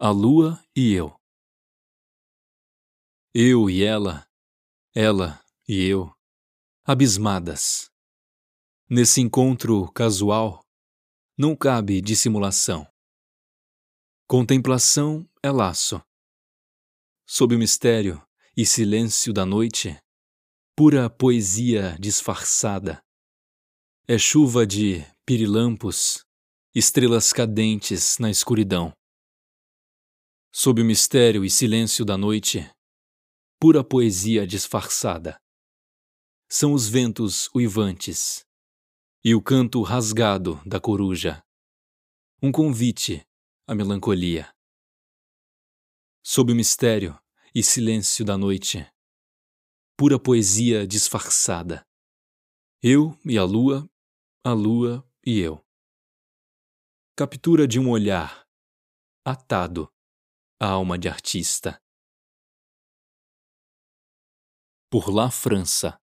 A lua e eu. Eu e ela, ela e eu, abismadas. Nesse encontro casual, não cabe dissimulação. Contemplação é laço. Sob o mistério e silêncio da noite, pura poesia disfarçada. É chuva de pirilampos, estrelas cadentes na escuridão. Sob o mistério e silêncio da noite, pura poesia disfarçada. São os ventos uivantes e o canto rasgado da coruja. Um convite à melancolia. Sob o mistério e silêncio da noite, pura poesia disfarçada. Eu e a lua, a lua e eu. Captura de um olhar, atado alma de artista. Por lá França